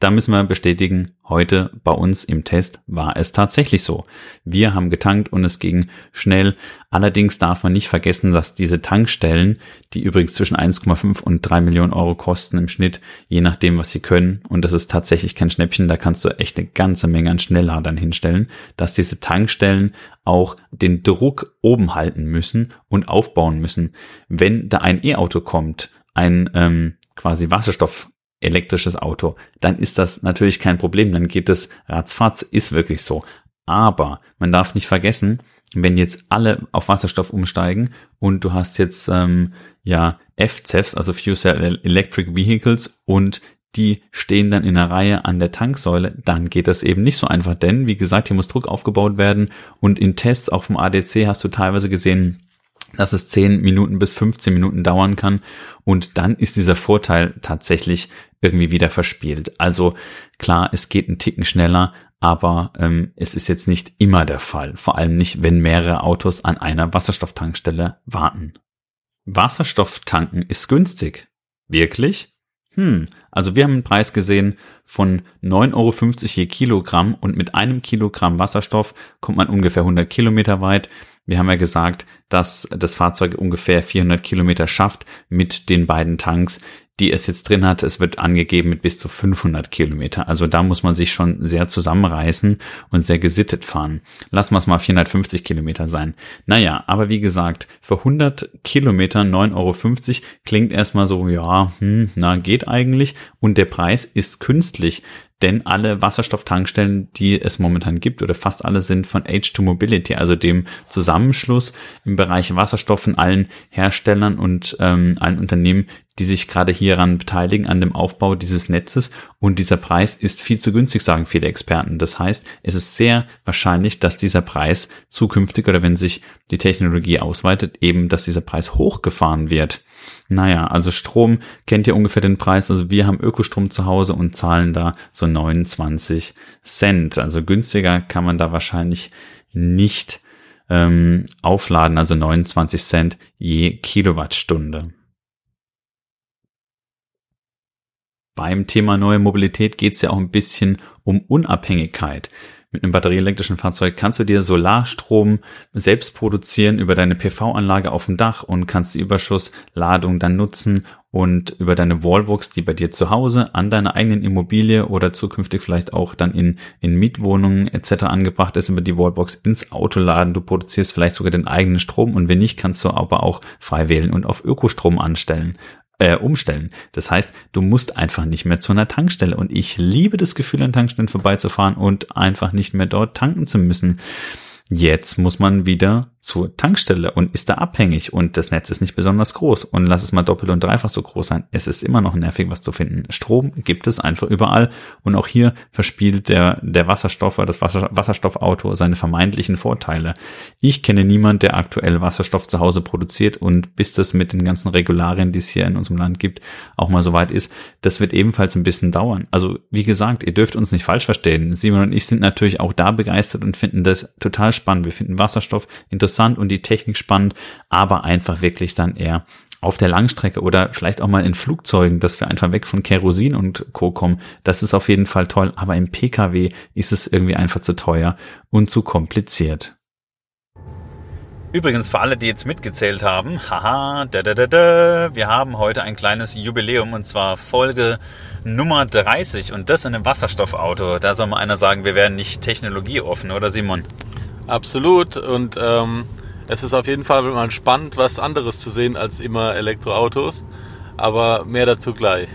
Da müssen wir bestätigen, heute bei uns im Test war es tatsächlich so. Wir haben getankt und es ging schnell. Allerdings darf man nicht vergessen, dass diese Tankstellen, die übrigens zwischen 1,5 und 3 Millionen Euro kosten im Schnitt, je nachdem, was sie können, und das ist tatsächlich kein Schnäppchen, da kannst du echt eine ganze Menge an Schnellladern hinstellen, dass diese Tankstellen auch den Druck oben halten müssen und aufbauen müssen. Wenn da ein E-Auto kommt, ein ähm, quasi Wasserstoff elektrisches Auto, dann ist das natürlich kein Problem, dann geht es ratzfatz, ist wirklich so. Aber man darf nicht vergessen, wenn jetzt alle auf Wasserstoff umsteigen und du hast jetzt ähm, ja FCEVs, also Fuel Cell Electric Vehicles und die stehen dann in der Reihe an der Tanksäule, dann geht das eben nicht so einfach, denn wie gesagt, hier muss Druck aufgebaut werden und in Tests auch vom ADC hast du teilweise gesehen, dass es 10 Minuten bis 15 Minuten dauern kann und dann ist dieser Vorteil tatsächlich irgendwie wieder verspielt. Also klar, es geht einen Ticken schneller, aber ähm, es ist jetzt nicht immer der Fall, vor allem nicht, wenn mehrere Autos an einer Wasserstofftankstelle warten. Wasserstofftanken ist günstig. Wirklich? Hm, also wir haben einen Preis gesehen von 9,50 Euro je Kilogramm und mit einem Kilogramm Wasserstoff kommt man ungefähr 100 Kilometer weit. Wir haben ja gesagt, dass das Fahrzeug ungefähr 400 Kilometer schafft mit den beiden Tanks die es jetzt drin hat. Es wird angegeben mit bis zu 500 Kilometer. Also da muss man sich schon sehr zusammenreißen und sehr gesittet fahren. Lassen wir es mal 450 Kilometer sein. Naja, aber wie gesagt, für 100 Kilometer 9,50 Euro klingt erstmal so, ja, hm, na geht eigentlich. Und der Preis ist künstlich denn alle Wasserstofftankstellen, die es momentan gibt, oder fast alle sind von H2 Mobility, also dem Zusammenschluss im Bereich Wasserstoff von allen Herstellern und ähm, allen Unternehmen, die sich gerade hieran beteiligen, an dem Aufbau dieses Netzes. Und dieser Preis ist viel zu günstig, sagen viele Experten. Das heißt, es ist sehr wahrscheinlich, dass dieser Preis zukünftig oder wenn sich die Technologie ausweitet, eben, dass dieser Preis hochgefahren wird. Naja, also Strom kennt ihr ungefähr den Preis. Also wir haben Ökostrom zu Hause und zahlen da so 29 Cent. Also günstiger kann man da wahrscheinlich nicht ähm, aufladen, also 29 Cent je Kilowattstunde. Beim Thema neue Mobilität geht es ja auch ein bisschen um Unabhängigkeit. Mit einem batterieelektrischen Fahrzeug kannst du dir Solarstrom selbst produzieren über deine PV-Anlage auf dem Dach und kannst die Überschussladung dann nutzen und über deine Wallbox, die bei dir zu Hause an deiner eigenen Immobilie oder zukünftig vielleicht auch dann in, in Mietwohnungen etc. angebracht ist, über die Wallbox ins Auto laden. Du produzierst vielleicht sogar den eigenen Strom und wenn nicht, kannst du aber auch frei wählen und auf Ökostrom anstellen äh, umstellen. Das heißt, du musst einfach nicht mehr zu einer Tankstelle. Und ich liebe das Gefühl, an Tankstellen vorbeizufahren und einfach nicht mehr dort tanken zu müssen. Jetzt muss man wieder zur Tankstelle und ist da abhängig und das Netz ist nicht besonders groß und lass es mal doppelt und dreifach so groß sein. Es ist immer noch nervig, was zu finden. Strom gibt es einfach überall und auch hier verspielt der, der Wasserstoff oder das Wasser, Wasserstoffauto seine vermeintlichen Vorteile. Ich kenne niemand, der aktuell Wasserstoff zu Hause produziert und bis das mit den ganzen Regularien, die es hier in unserem Land gibt, auch mal so weit ist, das wird ebenfalls ein bisschen dauern. Also wie gesagt, ihr dürft uns nicht falsch verstehen. Simon und ich sind natürlich auch da begeistert und finden das total spannend. Wir finden Wasserstoff interessant und die Technik spannend, aber einfach wirklich dann eher auf der Langstrecke oder vielleicht auch mal in Flugzeugen, dass wir einfach weg von Kerosin und Co. kommen. Das ist auf jeden Fall toll, aber im Pkw ist es irgendwie einfach zu teuer und zu kompliziert. Übrigens für alle, die jetzt mitgezählt haben, haha, da, da, da, da, wir haben heute ein kleines Jubiläum und zwar Folge Nummer 30 und das in einem Wasserstoffauto. Da soll mal einer sagen, wir werden nicht technologieoffen, oder Simon? Absolut. Und ähm, es ist auf jeden Fall mal spannend, was anderes zu sehen als immer Elektroautos. Aber mehr dazu gleich.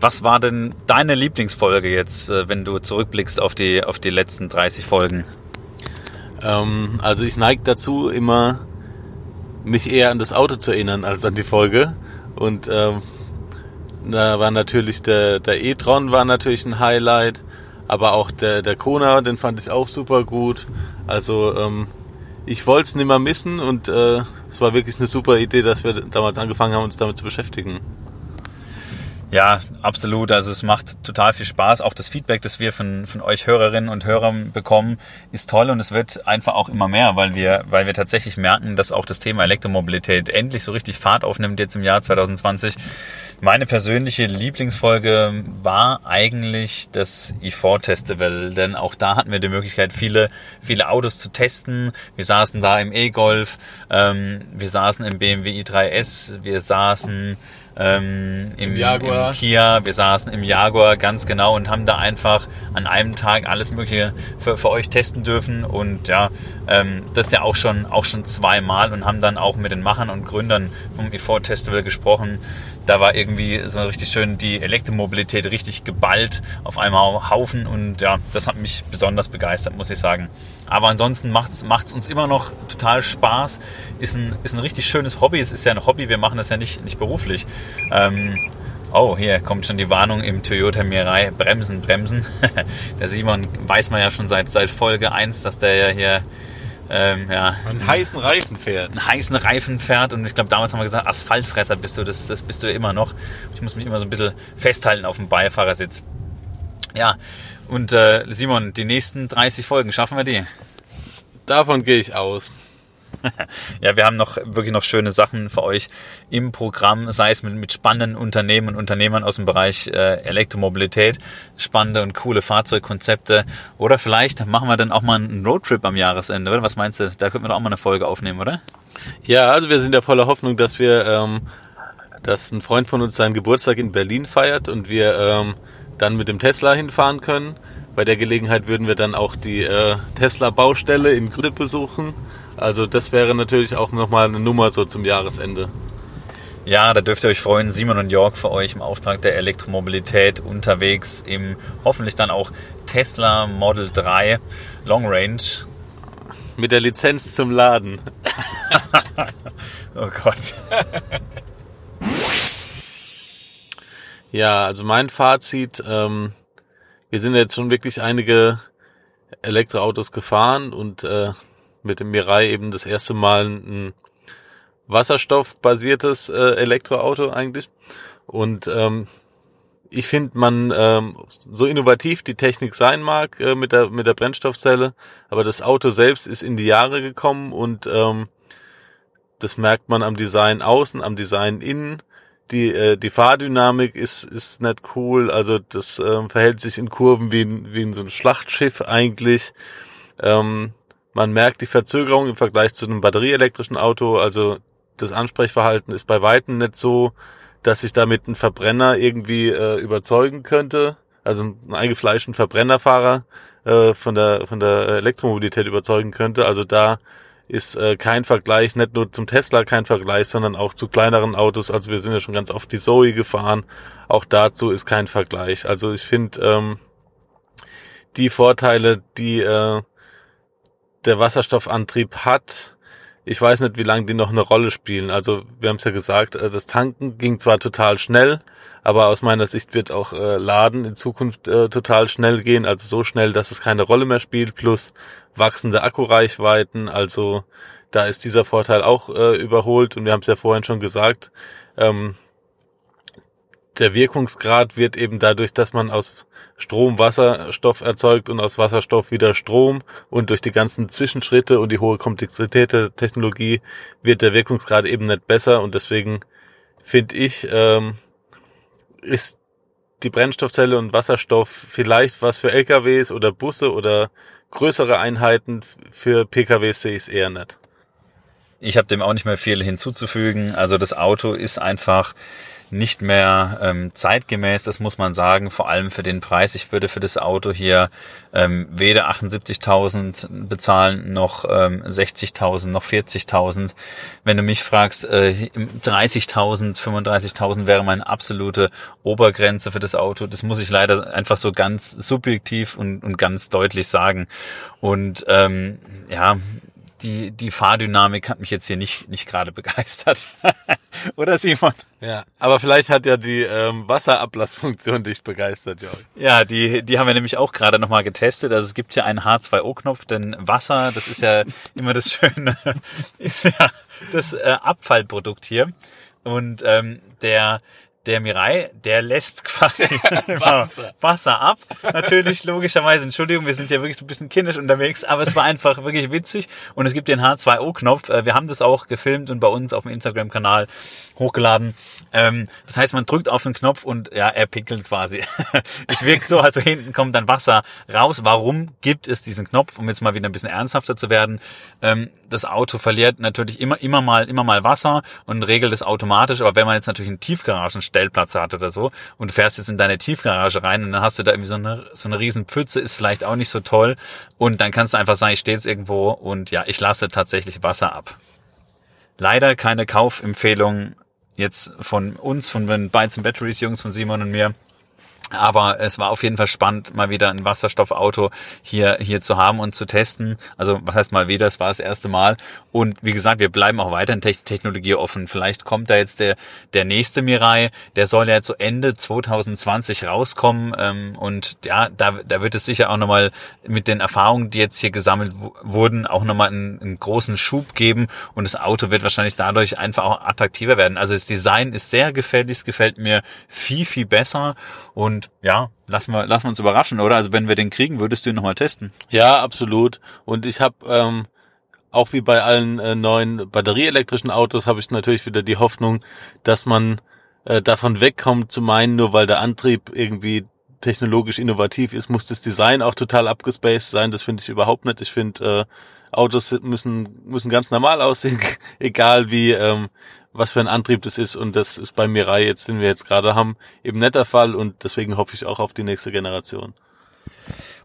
Was war denn deine Lieblingsfolge jetzt, äh, wenn du zurückblickst auf die, auf die letzten 30 Folgen? Ähm, also ich neige dazu, immer mich eher an das Auto zu erinnern als an die Folge. Und ähm, da war natürlich der, der e-tron war natürlich ein Highlight, aber auch der, der Kona, den fand ich auch super gut. Also ähm, ich wollte es nicht mehr missen und äh, es war wirklich eine super Idee, dass wir damals angefangen haben, uns damit zu beschäftigen. Ja, absolut. Also es macht total viel Spaß. Auch das Feedback, das wir von, von euch Hörerinnen und Hörern bekommen, ist toll und es wird einfach auch immer mehr, weil wir, weil wir tatsächlich merken, dass auch das Thema Elektromobilität endlich so richtig Fahrt aufnimmt jetzt im Jahr 2020. Meine persönliche Lieblingsfolge war eigentlich das e4 Festival, denn auch da hatten wir die Möglichkeit, viele, viele Autos zu testen. Wir saßen da im E-Golf, ähm, wir saßen im BMW i3S, wir saßen ähm, im, Im Jaguar. im Kia, wir saßen im Jaguar ganz genau und haben da einfach an einem Tag alles Mögliche für, für euch testen dürfen und ja, ähm, das ja auch schon auch schon zweimal und haben dann auch mit den Machern und Gründern vom e Festival gesprochen. Da war irgendwie so richtig schön die Elektromobilität richtig geballt auf einmal Haufen und ja, das hat mich besonders begeistert, muss ich sagen. Aber ansonsten macht's macht's uns immer noch total Spaß. Ist ein, ist ein richtig schönes Hobby. Es ist ja ein Hobby, wir machen das ja nicht, nicht beruflich. Ähm, oh, hier kommt schon die Warnung im Toyota Mirai. Bremsen, bremsen. der Simon weiß man ja schon seit, seit Folge 1, dass der ja hier ähm, ja, Einen heißen Reifen fährt. einen heißen Reifen fährt und ich glaube damals haben wir gesagt, Asphaltfresser bist du, das, das bist du immer noch. Ich muss mich immer so ein bisschen festhalten auf dem Beifahrersitz. Ja, und äh, Simon, die nächsten 30 Folgen, schaffen wir die? Davon gehe ich aus. Ja, wir haben noch wirklich noch schöne Sachen für euch im Programm, sei es mit, mit spannenden Unternehmen und Unternehmern aus dem Bereich äh, Elektromobilität, spannende und coole Fahrzeugkonzepte oder vielleicht machen wir dann auch mal einen Roadtrip am Jahresende, oder? Was meinst du? Da könnten wir doch auch mal eine Folge aufnehmen, oder? Ja, also wir sind ja voller Hoffnung, dass wir, ähm, dass ein Freund von uns seinen Geburtstag in Berlin feiert und wir ähm, dann mit dem Tesla hinfahren können. Bei der Gelegenheit würden wir dann auch die äh, Tesla-Baustelle in Grüne besuchen. Also das wäre natürlich auch nochmal eine Nummer so zum Jahresende. Ja, da dürft ihr euch freuen. Simon und Jörg für euch im Auftrag der Elektromobilität unterwegs im hoffentlich dann auch Tesla Model 3 Long Range. Mit der Lizenz zum Laden. Oh Gott. Ja, also mein Fazit, ähm, wir sind jetzt schon wirklich einige Elektroautos gefahren und äh, mit dem Mirai eben das erste Mal ein wasserstoffbasiertes äh, Elektroauto eigentlich. Und ähm, ich finde, man ähm, so innovativ die Technik sein mag äh, mit der mit der Brennstoffzelle, aber das Auto selbst ist in die Jahre gekommen und ähm, das merkt man am Design außen, am Design innen. Die, äh, die Fahrdynamik ist, ist nicht cool. Also das ähm, verhält sich in Kurven wie, wie in so ein Schlachtschiff eigentlich. Ähm, man merkt die Verzögerung im Vergleich zu einem batterieelektrischen Auto. Also das Ansprechverhalten ist bei Weitem nicht so, dass sich damit ein Verbrenner irgendwie äh, überzeugen könnte. Also ein eingefleischten Verbrennerfahrer äh, von der von der Elektromobilität überzeugen könnte. Also da ist äh, kein Vergleich, nicht nur zum Tesla kein Vergleich, sondern auch zu kleineren Autos. Also wir sind ja schon ganz oft die Zoe gefahren. Auch dazu ist kein Vergleich. Also ich finde ähm, die Vorteile, die äh, der Wasserstoffantrieb hat, ich weiß nicht, wie lange die noch eine Rolle spielen. Also wir haben es ja gesagt, äh, das Tanken ging zwar total schnell, aber aus meiner Sicht wird auch äh, Laden in Zukunft äh, total schnell gehen, also so schnell, dass es keine Rolle mehr spielt, plus wachsende Akkureichweiten. Also da ist dieser Vorteil auch überholt und wir haben es ja vorhin schon gesagt, ähm, der Wirkungsgrad wird eben dadurch, dass man aus Strom Wasserstoff erzeugt und aus Wasserstoff wieder Strom und durch die ganzen Zwischenschritte und die hohe Komplexität der Technologie wird der Wirkungsgrad eben nicht besser und deswegen finde ich, ähm, ist die Brennstoffzelle und Wasserstoff vielleicht was für LKWs oder Busse oder größere Einheiten. Für PKWs sehe ich es eher nicht. Ich habe dem auch nicht mehr viel hinzuzufügen. Also das Auto ist einfach nicht mehr ähm, zeitgemäß, das muss man sagen, vor allem für den Preis. Ich würde für das Auto hier ähm, weder 78.000 bezahlen, noch ähm, 60.000, noch 40.000. Wenn du mich fragst, äh, 30.000, 35.000 wäre meine absolute Obergrenze für das Auto. Das muss ich leider einfach so ganz subjektiv und, und ganz deutlich sagen. Und ähm, ja, die, die Fahrdynamik hat mich jetzt hier nicht, nicht gerade begeistert. Oder Simon? Ja, aber vielleicht hat ja die ähm, Wasserablassfunktion dich begeistert, Jörg. Ja, die, die haben wir nämlich auch gerade nochmal getestet. Also es gibt hier einen H2O-Knopf, denn Wasser, das ist ja immer das Schöne, ist ja das äh, Abfallprodukt hier. Und ähm, der der Mirai, der lässt quasi Wasser. Wasser ab. Natürlich, logischerweise, Entschuldigung, wir sind ja wirklich so ein bisschen kindisch unterwegs, aber es war einfach wirklich witzig und es gibt den H2O-Knopf. Äh, wir haben das auch gefilmt und bei uns auf dem Instagram-Kanal hochgeladen. Ähm, das heißt, man drückt auf den Knopf und ja, er pinkelt quasi. es wirkt so, also hinten kommt dann Wasser raus. Warum gibt es diesen Knopf? Um jetzt mal wieder ein bisschen ernsthafter zu werden. Ähm, das Auto verliert natürlich immer, immer mal, immer mal Wasser und regelt es automatisch. Aber wenn man jetzt natürlich einen Tiefgaragenstellplatz hat oder so und fährst jetzt in deine Tiefgarage rein und dann hast du da irgendwie so eine, so eine riesen Pfütze, ist vielleicht auch nicht so toll. Und dann kannst du einfach sagen, ich stehe jetzt irgendwo und ja, ich lasse tatsächlich Wasser ab. Leider keine Kaufempfehlung jetzt von uns, von den Bytes and Batteries Jungs, von Simon und mir. Aber es war auf jeden Fall spannend, mal wieder ein Wasserstoffauto hier, hier zu haben und zu testen. Also, was heißt mal wieder? Es war das erste Mal. Und wie gesagt, wir bleiben auch weiterhin Technologie offen. Vielleicht kommt da jetzt der, der nächste Mirai. Der soll ja so Ende 2020 rauskommen. Ähm, und ja, da, da wird es sicher auch nochmal mit den Erfahrungen, die jetzt hier gesammelt wurden, auch nochmal einen, einen großen Schub geben. Und das Auto wird wahrscheinlich dadurch einfach auch attraktiver werden. Also, das Design ist sehr gefällig. Es gefällt mir viel, viel besser. Und und ja, lassen wir, lassen wir uns überraschen, oder? Also wenn wir den kriegen, würdest du ihn nochmal testen? Ja, absolut. Und ich habe ähm, auch wie bei allen äh, neuen batterieelektrischen Autos habe ich natürlich wieder die Hoffnung, dass man äh, davon wegkommt zu meinen, nur weil der Antrieb irgendwie technologisch innovativ ist, muss das Design auch total abgespaced sein. Das finde ich überhaupt nicht. Ich finde, äh, Autos müssen, müssen ganz normal aussehen, egal wie, ähm, was für ein Antrieb das ist. Und das ist bei Mirai jetzt, den wir jetzt gerade haben, eben netter Fall. Und deswegen hoffe ich auch auf die nächste Generation.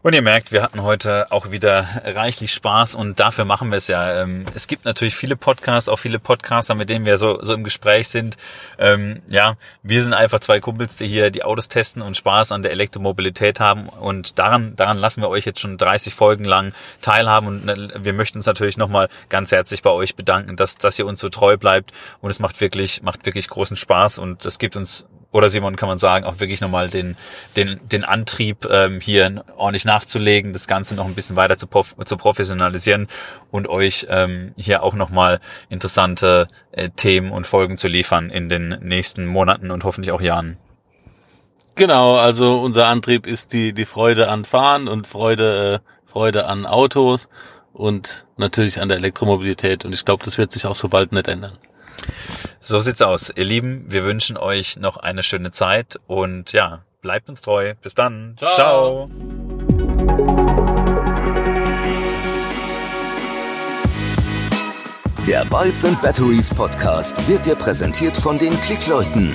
Und ihr merkt, wir hatten heute auch wieder reichlich Spaß und dafür machen wir es ja. Ähm, es gibt natürlich viele Podcasts, auch viele Podcaster, mit denen wir so, so im Gespräch sind. Ähm, ja, wir sind einfach zwei Kumpels, die hier die Autos testen und Spaß an der Elektromobilität haben und daran, daran lassen wir euch jetzt schon 30 Folgen lang teilhaben und äh, wir möchten uns natürlich nochmal ganz herzlich bei euch bedanken, dass, dass ihr uns so treu bleibt und es macht wirklich, macht wirklich großen Spaß und es gibt uns oder Simon kann man sagen, auch wirklich nochmal den, den, den Antrieb ähm, hier ordentlich nachzulegen, das Ganze noch ein bisschen weiter zu, zu professionalisieren und euch ähm, hier auch nochmal interessante äh, Themen und Folgen zu liefern in den nächsten Monaten und hoffentlich auch Jahren. Genau, also unser Antrieb ist die, die Freude an Fahren und Freude, äh, Freude an Autos und natürlich an der Elektromobilität und ich glaube, das wird sich auch so bald nicht ändern. So sieht's aus. Ihr Lieben, wir wünschen euch noch eine schöne Zeit und ja, bleibt uns treu. Bis dann. Ciao. Ciao. Der Bytes and Batteries Podcast wird dir präsentiert von den Klickleuten,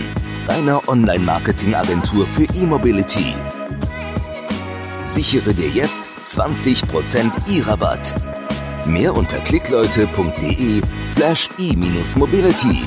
deiner Online-Marketing-Agentur für E-Mobility. Sichere dir jetzt 20% E-Rabatt. Mehr unter klickleute.de slash e-mobility.